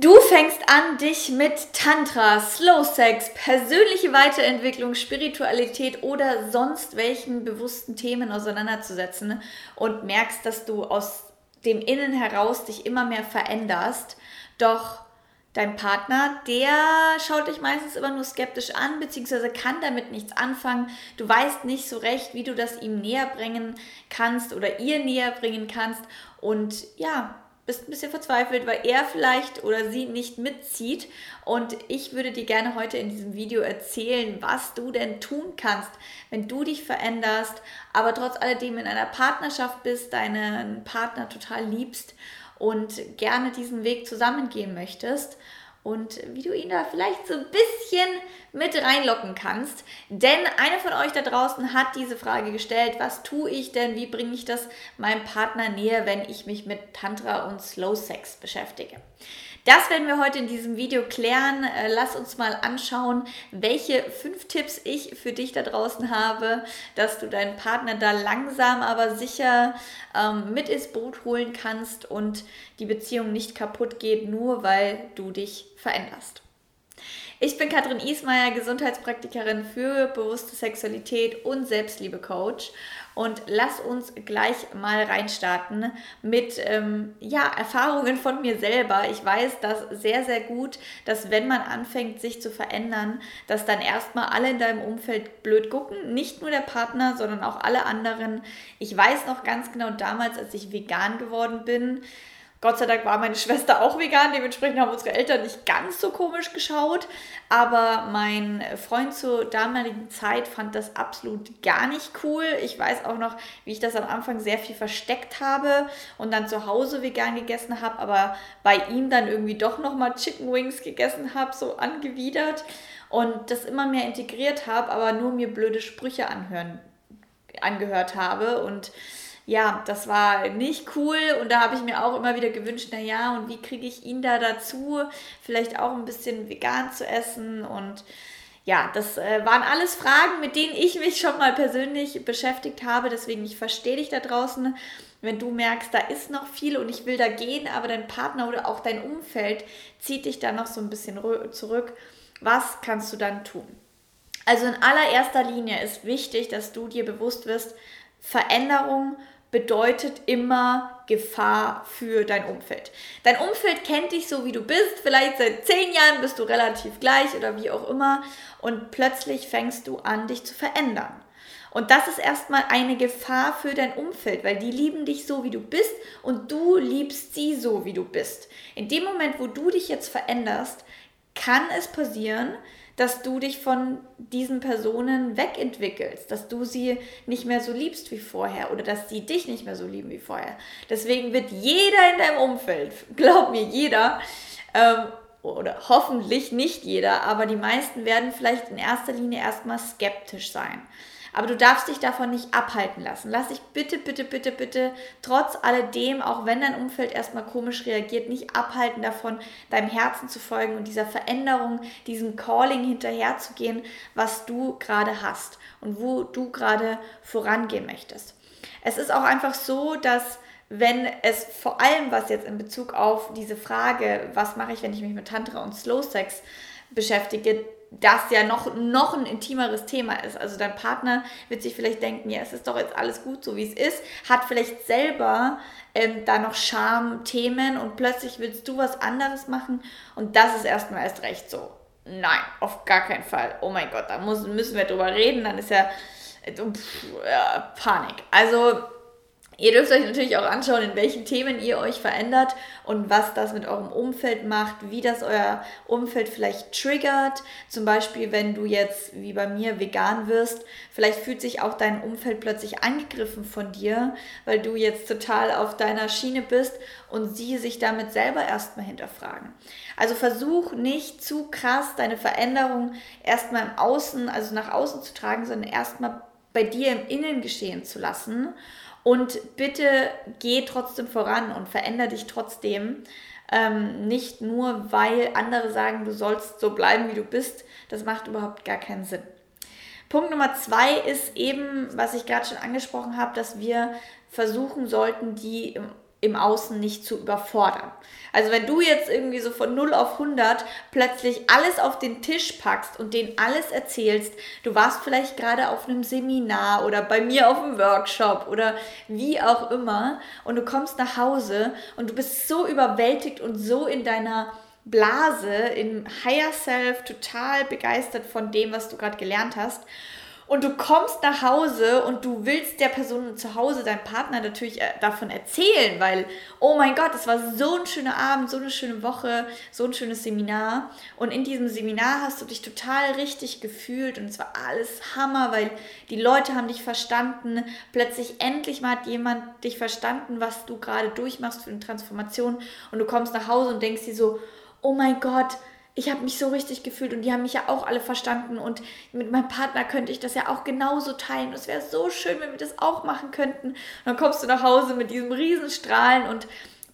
Du fängst an, dich mit Tantra, Slow Sex, persönliche Weiterentwicklung, Spiritualität oder sonst welchen bewussten Themen auseinanderzusetzen und merkst, dass du aus dem Innen heraus dich immer mehr veränderst. Doch dein Partner, der schaut dich meistens immer nur skeptisch an, beziehungsweise kann damit nichts anfangen. Du weißt nicht so recht, wie du das ihm näher bringen kannst oder ihr näher bringen kannst. Und ja, bist ein bisschen verzweifelt, weil er vielleicht oder sie nicht mitzieht. Und ich würde dir gerne heute in diesem Video erzählen, was du denn tun kannst, wenn du dich veränderst, aber trotz alledem in einer Partnerschaft bist, deinen Partner total liebst und gerne diesen Weg zusammengehen möchtest und wie du ihn da vielleicht so ein bisschen mit reinlocken kannst. Denn einer von euch da draußen hat diese Frage gestellt, was tue ich denn, wie bringe ich das meinem Partner näher, wenn ich mich mit Tantra und Slow Sex beschäftige. Das werden wir heute in diesem Video klären. Äh, lass uns mal anschauen, welche fünf Tipps ich für dich da draußen habe, dass du deinen Partner da langsam, aber sicher ähm, mit ins Boot holen kannst und die Beziehung nicht kaputt geht, nur weil du dich veränderst. Ich bin Katrin Ismaier, Gesundheitspraktikerin für bewusste Sexualität und Selbstliebe-Coach. Und lass uns gleich mal reinstarten mit ähm, ja, Erfahrungen von mir selber. Ich weiß das sehr, sehr gut, dass wenn man anfängt, sich zu verändern, dass dann erstmal alle in deinem Umfeld blöd gucken. Nicht nur der Partner, sondern auch alle anderen. Ich weiß noch ganz genau damals, als ich vegan geworden bin, Gott sei Dank war meine Schwester auch vegan, dementsprechend haben unsere Eltern nicht ganz so komisch geschaut. Aber mein Freund zur damaligen Zeit fand das absolut gar nicht cool. Ich weiß auch noch, wie ich das am Anfang sehr viel versteckt habe und dann zu Hause vegan gegessen habe, aber bei ihm dann irgendwie doch nochmal Chicken Wings gegessen habe, so angewidert und das immer mehr integriert habe, aber nur mir blöde Sprüche anhören, angehört habe und ja, das war nicht cool und da habe ich mir auch immer wieder gewünscht, naja, und wie kriege ich ihn da dazu, vielleicht auch ein bisschen vegan zu essen und ja, das äh, waren alles Fragen, mit denen ich mich schon mal persönlich beschäftigt habe, deswegen ich verstehe dich da draußen, wenn du merkst, da ist noch viel und ich will da gehen, aber dein Partner oder auch dein Umfeld zieht dich da noch so ein bisschen zurück. Was kannst du dann tun? Also in allererster Linie ist wichtig, dass du dir bewusst wirst, Veränderung bedeutet immer Gefahr für dein Umfeld. Dein Umfeld kennt dich so, wie du bist. Vielleicht seit zehn Jahren bist du relativ gleich oder wie auch immer. Und plötzlich fängst du an, dich zu verändern. Und das ist erstmal eine Gefahr für dein Umfeld, weil die lieben dich so, wie du bist und du liebst sie so, wie du bist. In dem Moment, wo du dich jetzt veränderst, kann es passieren, dass du dich von diesen Personen wegentwickelst, dass du sie nicht mehr so liebst wie vorher oder dass sie dich nicht mehr so lieben wie vorher. Deswegen wird jeder in deinem Umfeld, glaub mir, jeder, ähm, oder hoffentlich nicht jeder, aber die meisten werden vielleicht in erster Linie erstmal skeptisch sein. Aber du darfst dich davon nicht abhalten lassen. Lass dich bitte, bitte, bitte, bitte, trotz alledem, auch wenn dein Umfeld erstmal komisch reagiert, nicht abhalten davon, deinem Herzen zu folgen und dieser Veränderung, diesem Calling hinterherzugehen, was du gerade hast und wo du gerade vorangehen möchtest. Es ist auch einfach so, dass wenn es vor allem was jetzt in Bezug auf diese Frage, was mache ich, wenn ich mich mit Tantra und Slow Sex beschäftige, das ja noch, noch ein intimeres Thema ist. Also dein Partner wird sich vielleicht denken, ja, es ist doch jetzt alles gut, so wie es ist, hat vielleicht selber ähm, da noch Scham-Themen und plötzlich willst du was anderes machen und das ist erstmal erst recht so. Nein, auf gar keinen Fall. Oh mein Gott, da muss, müssen wir drüber reden, dann ist ja, äh, pff, ja Panik. Also Ihr dürft euch natürlich auch anschauen, in welchen Themen ihr euch verändert und was das mit eurem Umfeld macht, wie das euer Umfeld vielleicht triggert. Zum Beispiel, wenn du jetzt wie bei mir vegan wirst, vielleicht fühlt sich auch dein Umfeld plötzlich angegriffen von dir, weil du jetzt total auf deiner Schiene bist und sie sich damit selber erstmal hinterfragen. Also versuch nicht zu krass deine Veränderung erstmal im Außen, also nach außen zu tragen, sondern erstmal bei dir im Innen geschehen zu lassen und bitte geh trotzdem voran und veränder dich trotzdem. Ähm, nicht nur, weil andere sagen, du sollst so bleiben, wie du bist. Das macht überhaupt gar keinen Sinn. Punkt Nummer zwei ist eben, was ich gerade schon angesprochen habe, dass wir versuchen sollten, die im Außen nicht zu überfordern. Also wenn du jetzt irgendwie so von 0 auf 100 plötzlich alles auf den Tisch packst und denen alles erzählst, du warst vielleicht gerade auf einem Seminar oder bei mir auf einem Workshop oder wie auch immer und du kommst nach Hause und du bist so überwältigt und so in deiner Blase, im Higher Self, total begeistert von dem, was du gerade gelernt hast und du kommst nach Hause und du willst der Person zu Hause, deinem Partner natürlich äh, davon erzählen, weil, oh mein Gott, es war so ein schöner Abend, so eine schöne Woche, so ein schönes Seminar. Und in diesem Seminar hast du dich total richtig gefühlt und es war alles Hammer, weil die Leute haben dich verstanden. Plötzlich endlich mal hat jemand dich verstanden, was du gerade durchmachst für eine Transformation. Und du kommst nach Hause und denkst dir so, oh mein Gott, ich habe mich so richtig gefühlt und die haben mich ja auch alle verstanden und mit meinem Partner könnte ich das ja auch genauso teilen. Es wäre so schön, wenn wir das auch machen könnten. Und dann kommst du nach Hause mit diesem Riesenstrahlen und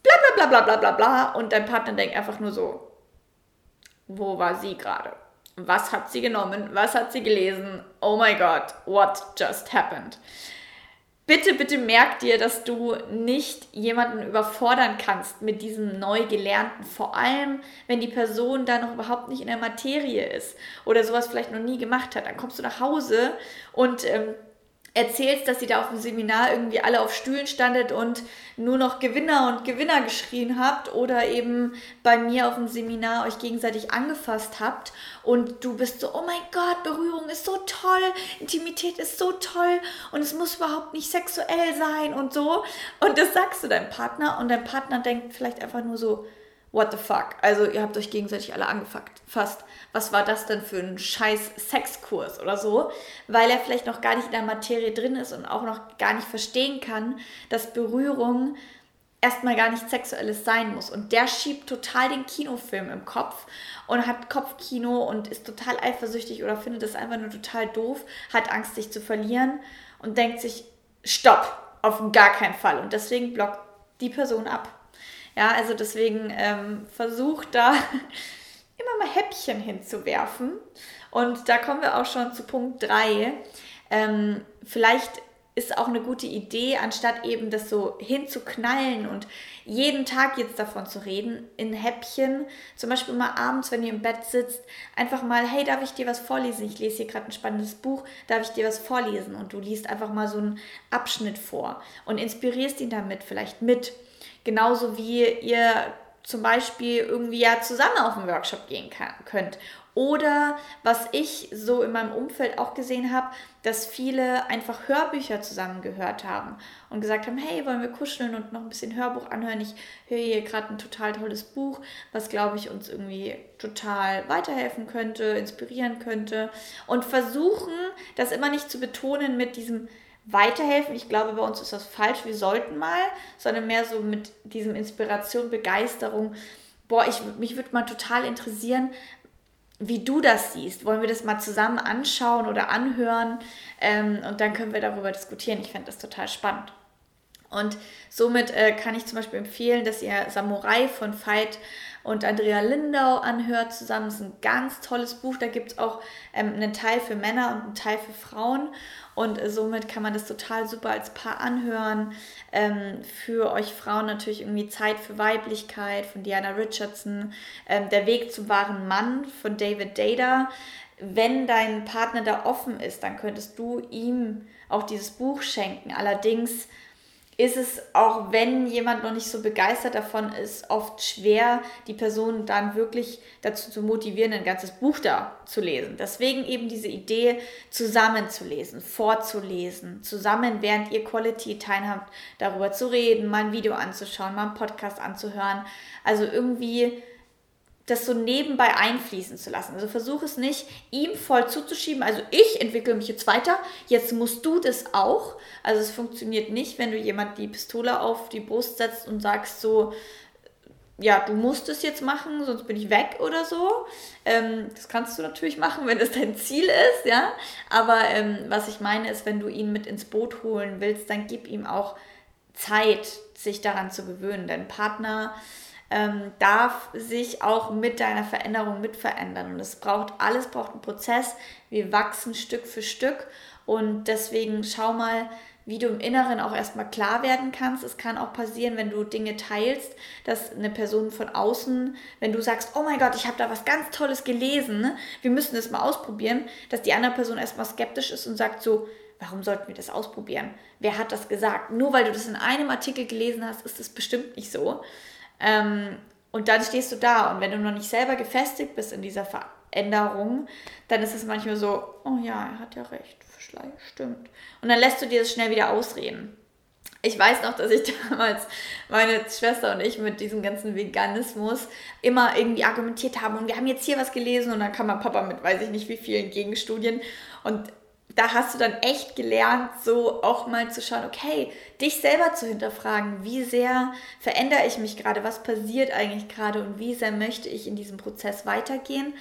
bla bla bla bla bla bla bla und dein Partner denkt einfach nur so, wo war sie gerade? Was hat sie genommen? Was hat sie gelesen? Oh my God, what just happened? Bitte, bitte merk dir, dass du nicht jemanden überfordern kannst mit diesem neu gelernten, vor allem wenn die Person da noch überhaupt nicht in der Materie ist oder sowas vielleicht noch nie gemacht hat. Dann kommst du nach Hause und ähm, erzählst, dass ihr da auf dem Seminar irgendwie alle auf Stühlen standet und nur noch Gewinner und Gewinner geschrien habt oder eben bei mir auf dem Seminar euch gegenseitig angefasst habt und du bist so, oh mein Gott, Berührung ist so toll, Intimität ist so toll und es muss überhaupt nicht sexuell sein und so. Und das sagst du deinem Partner und dein Partner denkt vielleicht einfach nur so, what the fuck? Also ihr habt euch gegenseitig alle angefasst. Was war das denn für ein scheiß Sexkurs oder so? Weil er vielleicht noch gar nicht in der Materie drin ist und auch noch gar nicht verstehen kann, dass Berührung erstmal gar nichts Sexuelles sein muss. Und der schiebt total den Kinofilm im Kopf und hat Kopfkino und ist total eifersüchtig oder findet das einfach nur total doof, hat Angst, sich zu verlieren und denkt sich, stopp, auf gar keinen Fall. Und deswegen blockt die Person ab. Ja, also deswegen ähm, versucht da immer mal Häppchen hinzuwerfen. Und da kommen wir auch schon zu Punkt 3. Ähm, vielleicht ist auch eine gute Idee, anstatt eben das so hinzuknallen und jeden Tag jetzt davon zu reden, in Häppchen, zum Beispiel mal abends, wenn ihr im Bett sitzt, einfach mal, hey, darf ich dir was vorlesen? Ich lese hier gerade ein spannendes Buch, darf ich dir was vorlesen? Und du liest einfach mal so einen Abschnitt vor und inspirierst ihn damit vielleicht mit. Genauso wie ihr zum Beispiel irgendwie ja zusammen auf einen Workshop gehen kann, könnt. Oder was ich so in meinem Umfeld auch gesehen habe, dass viele einfach Hörbücher zusammen gehört haben und gesagt haben, hey, wollen wir kuscheln und noch ein bisschen Hörbuch anhören? Ich höre hier gerade ein total tolles Buch, was, glaube ich, uns irgendwie total weiterhelfen könnte, inspirieren könnte. Und versuchen, das immer nicht zu betonen mit diesem weiterhelfen. Ich glaube, bei uns ist das falsch. Wir sollten mal, sondern mehr so mit diesem Inspiration, Begeisterung. Boah, ich, mich würde mal total interessieren, wie du das siehst. Wollen wir das mal zusammen anschauen oder anhören? Ähm, und dann können wir darüber diskutieren. Ich fände das total spannend. Und somit äh, kann ich zum Beispiel empfehlen, dass ihr Samurai von Veit und Andrea Lindau anhört zusammen. Das ist ein ganz tolles Buch. Da gibt es auch ähm, einen Teil für Männer und einen Teil für Frauen. Und äh, somit kann man das total super als Paar anhören. Ähm, für euch Frauen natürlich irgendwie Zeit für Weiblichkeit von Diana Richardson. Ähm, Der Weg zum wahren Mann von David Data. Wenn dein Partner da offen ist, dann könntest du ihm auch dieses Buch schenken. Allerdings ist es, auch wenn jemand noch nicht so begeistert davon ist, oft schwer, die Person dann wirklich dazu zu motivieren, ein ganzes Buch da zu lesen. Deswegen eben diese Idee, zusammenzulesen, vorzulesen, zusammen, während ihr Quality Time habt, darüber zu reden, mal ein Video anzuschauen, mal einen Podcast anzuhören. Also irgendwie das so nebenbei einfließen zu lassen. Also versuche es nicht, ihm voll zuzuschieben. Also ich entwickle mich jetzt weiter, jetzt musst du das auch. Also es funktioniert nicht, wenn du jemand die Pistole auf die Brust setzt und sagst so, ja, du musst es jetzt machen, sonst bin ich weg oder so. Ähm, das kannst du natürlich machen, wenn das dein Ziel ist, ja. Aber ähm, was ich meine ist, wenn du ihn mit ins Boot holen willst, dann gib ihm auch Zeit, sich daran zu gewöhnen. Dein Partner ähm, darf sich auch mit deiner Veränderung mitverändern. Und es braucht, alles braucht einen Prozess. Wir wachsen Stück für Stück und deswegen schau mal, wie du im Inneren auch erstmal klar werden kannst. Es kann auch passieren, wenn du Dinge teilst, dass eine Person von außen, wenn du sagst, oh mein Gott, ich habe da was ganz Tolles gelesen, wir müssen das mal ausprobieren, dass die andere Person erstmal skeptisch ist und sagt so, warum sollten wir das ausprobieren? Wer hat das gesagt? Nur weil du das in einem Artikel gelesen hast, ist das bestimmt nicht so. Ähm, und dann stehst du da und wenn du noch nicht selber gefestigt bist in dieser Veränderung, dann ist es manchmal so, oh ja, er hat ja recht, stimmt. Und dann lässt du dir das schnell wieder ausreden. Ich weiß noch, dass ich damals meine Schwester und ich mit diesem ganzen Veganismus immer irgendwie argumentiert haben und wir haben jetzt hier was gelesen und dann kam mein Papa mit weiß ich nicht wie vielen Gegenstudien und da hast du dann echt gelernt, so auch mal zu schauen, okay, dich selber zu hinterfragen, wie sehr verändere ich mich gerade, was passiert eigentlich gerade und wie sehr möchte ich in diesem Prozess weitergehen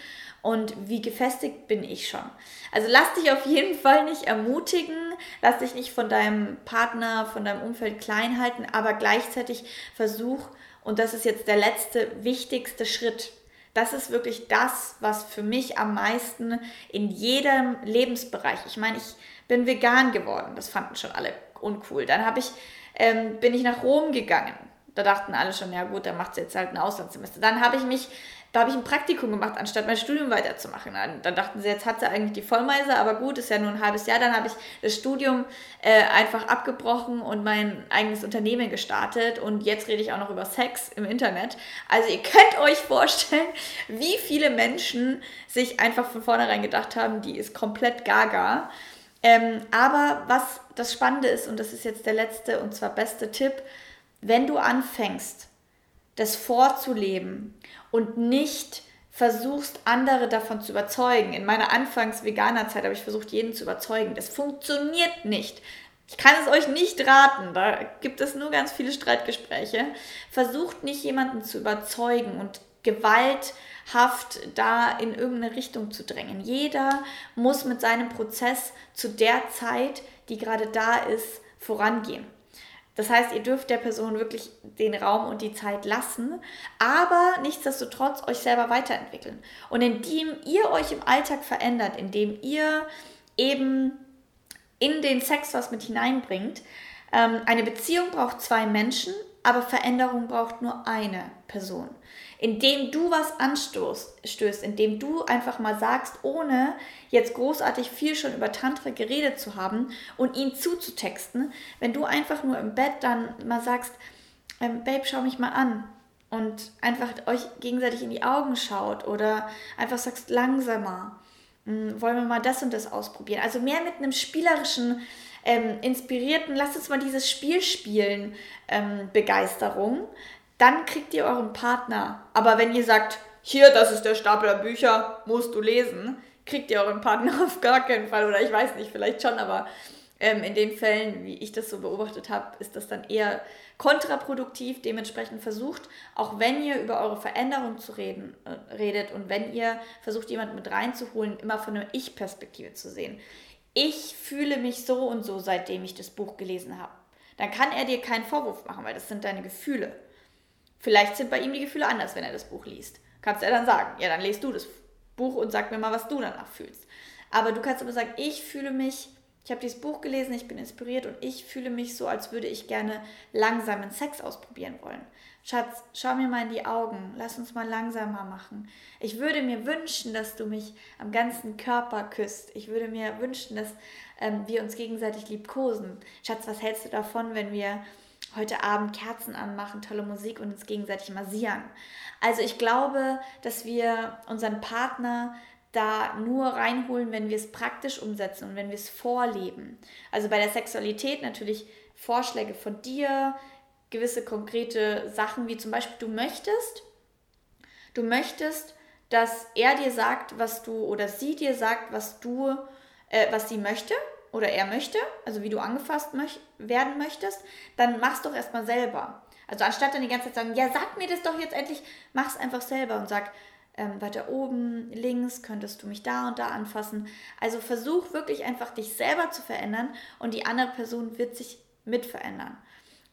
und wie gefestigt bin ich schon. Also lass dich auf jeden Fall nicht ermutigen, lass dich nicht von deinem Partner, von deinem Umfeld klein halten, aber gleichzeitig versuch, und das ist jetzt der letzte wichtigste Schritt, das ist wirklich das, was für mich am meisten in jedem Lebensbereich, ich meine, ich bin vegan geworden, das fanden schon alle uncool. Dann habe ich, ähm, bin ich nach Rom gegangen. Da dachten alle schon, ja gut, dann macht sie jetzt halt ein Auslandssemester. Dann habe ich mich da habe ich ein Praktikum gemacht, anstatt mein Studium weiterzumachen. Dann, dachten sie, jetzt hat sie eigentlich die Vollmeise, aber gut, ist ja nur ein halbes Jahr. Dann habe ich das Studium äh, einfach abgebrochen und mein eigenes Unternehmen gestartet. Und jetzt rede ich auch noch über Sex im Internet. Also ihr könnt euch vorstellen, wie viele Menschen sich einfach von vornherein gedacht haben, die ist komplett gaga. Ähm, aber was das Spannende ist, und das ist jetzt der letzte und zwar beste Tipp, wenn du anfängst, das vorzuleben und nicht versuchst, andere davon zu überzeugen. In meiner Anfangs-Veganer-Zeit habe ich versucht, jeden zu überzeugen. Das funktioniert nicht. Ich kann es euch nicht raten, da gibt es nur ganz viele Streitgespräche. Versucht nicht jemanden zu überzeugen und gewalthaft da in irgendeine Richtung zu drängen. Jeder muss mit seinem Prozess zu der Zeit, die gerade da ist, vorangehen. Das heißt, ihr dürft der Person wirklich den Raum und die Zeit lassen, aber nichtsdestotrotz euch selber weiterentwickeln. Und indem ihr euch im Alltag verändert, indem ihr eben in den Sex was mit hineinbringt, ähm, eine Beziehung braucht zwei Menschen, aber Veränderung braucht nur eine Person indem du was anstößt, indem du einfach mal sagst, ohne jetzt großartig viel schon über Tantra geredet zu haben und ihn zuzutexten, wenn du einfach nur im Bett dann mal sagst, ähm, Babe, schau mich mal an und einfach euch gegenseitig in die Augen schaut oder einfach sagst langsamer, hm, wollen wir mal das und das ausprobieren. Also mehr mit einem spielerischen, ähm, inspirierten, lasst uns mal dieses Spiel spielen, ähm, Begeisterung dann kriegt ihr euren Partner. Aber wenn ihr sagt, hier, das ist der Stapel der Bücher, musst du lesen, kriegt ihr euren Partner auf gar keinen Fall. Oder ich weiß nicht, vielleicht schon, aber ähm, in den Fällen, wie ich das so beobachtet habe, ist das dann eher kontraproduktiv. Dementsprechend versucht, auch wenn ihr über eure Veränderung zu reden äh, redet und wenn ihr versucht, jemanden mit reinzuholen, immer von einer Ich-Perspektive zu sehen. Ich fühle mich so und so, seitdem ich das Buch gelesen habe. Dann kann er dir keinen Vorwurf machen, weil das sind deine Gefühle. Vielleicht sind bei ihm die Gefühle anders, wenn er das Buch liest. Kannst du ja dann sagen, ja, dann lest du das Buch und sag mir mal, was du danach fühlst. Aber du kannst aber sagen, ich fühle mich, ich habe dieses Buch gelesen, ich bin inspiriert und ich fühle mich so, als würde ich gerne langsamen Sex ausprobieren wollen. Schatz, schau mir mal in die Augen, lass uns mal langsamer machen. Ich würde mir wünschen, dass du mich am ganzen Körper küsst. Ich würde mir wünschen, dass ähm, wir uns gegenseitig liebkosen. Schatz, was hältst du davon, wenn wir heute Abend Kerzen anmachen, tolle Musik und uns gegenseitig massieren. Also ich glaube, dass wir unseren Partner da nur reinholen, wenn wir es praktisch umsetzen und wenn wir es vorleben. Also bei der Sexualität natürlich Vorschläge von dir, gewisse konkrete Sachen, wie zum Beispiel du möchtest, du möchtest, dass er dir sagt, was du oder sie dir sagt, was du, äh, was sie möchte oder er möchte, also wie du angefasst möch werden möchtest, dann mach's doch erstmal selber. Also anstatt dann die ganze Zeit sagen, ja, sag mir das doch jetzt endlich, mach's einfach selber und sag, ähm, weiter oben, links, könntest du mich da und da anfassen. Also versuch wirklich einfach dich selber zu verändern und die andere Person wird sich mit verändern.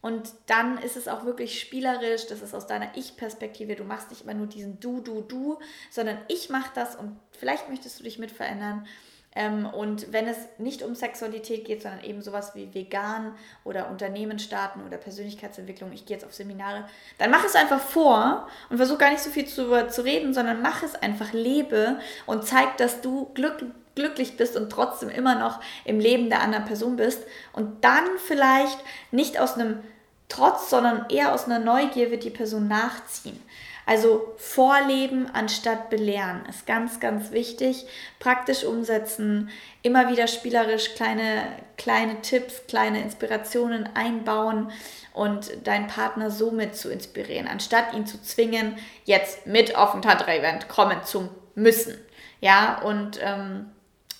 Und dann ist es auch wirklich spielerisch, das ist aus deiner Ich-Perspektive. Du machst nicht immer nur diesen Du, Du, Du, sondern ich mache das und vielleicht möchtest du dich mit verändern. Ähm, und wenn es nicht um Sexualität geht, sondern eben sowas wie vegan oder Unternehmen starten oder Persönlichkeitsentwicklung, ich gehe jetzt auf Seminare, dann mach es einfach vor und versuch gar nicht so viel zu, zu reden, sondern mach es einfach, lebe und zeig, dass du glück, glücklich bist und trotzdem immer noch im Leben der anderen Person bist. Und dann vielleicht nicht aus einem Trotz, sondern eher aus einer Neugier wird die Person nachziehen. Also vorleben anstatt belehren ist ganz, ganz wichtig. Praktisch umsetzen, immer wieder spielerisch kleine, kleine Tipps, kleine Inspirationen einbauen und deinen Partner somit zu inspirieren, anstatt ihn zu zwingen, jetzt mit auf ein Tantra-Event kommen zu müssen. Ja, und ähm,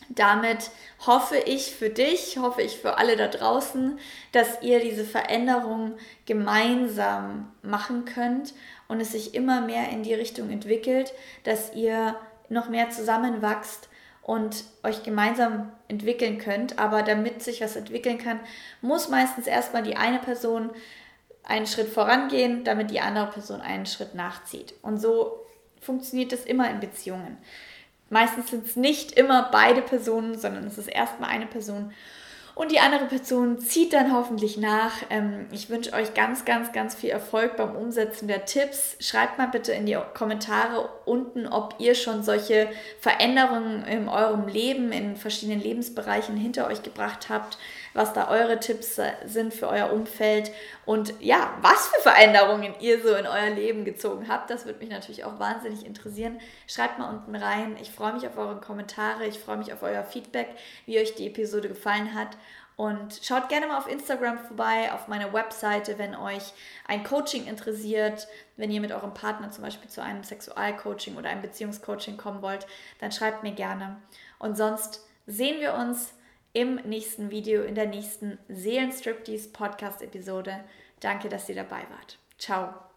damit hoffe ich für dich, hoffe ich für alle da draußen, dass ihr diese Veränderung gemeinsam machen könnt und es sich immer mehr in die Richtung entwickelt, dass ihr noch mehr zusammenwachst und euch gemeinsam entwickeln könnt. Aber damit sich was entwickeln kann, muss meistens erstmal die eine Person einen Schritt vorangehen, damit die andere Person einen Schritt nachzieht. Und so funktioniert das immer in Beziehungen. Meistens sind es nicht immer beide Personen, sondern es ist erstmal eine Person und die andere Person zieht dann hoffentlich nach. Ähm, ich wünsche euch ganz, ganz, ganz viel Erfolg beim Umsetzen der Tipps. Schreibt mal bitte in die Kommentare unten, ob ihr schon solche Veränderungen in eurem Leben, in verschiedenen Lebensbereichen hinter euch gebracht habt, was da eure Tipps sind für euer Umfeld und ja, was für Veränderungen ihr so in euer Leben gezogen habt. Das würde mich natürlich auch wahnsinnig interessieren. Schreibt mal unten rein. Ich freue mich auf eure Kommentare. Ich freue mich auf euer Feedback, wie euch die Episode gefallen hat. Und schaut gerne mal auf Instagram vorbei, auf meiner Webseite, wenn euch ein Coaching interessiert, wenn ihr mit eurem Partner zum Beispiel zu einem Sexualcoaching oder einem Beziehungscoaching kommen wollt, dann schreibt mir gerne. Und sonst sehen wir uns im nächsten Video, in der nächsten Seelenstriptease Podcast-Episode. Danke, dass ihr dabei wart. Ciao.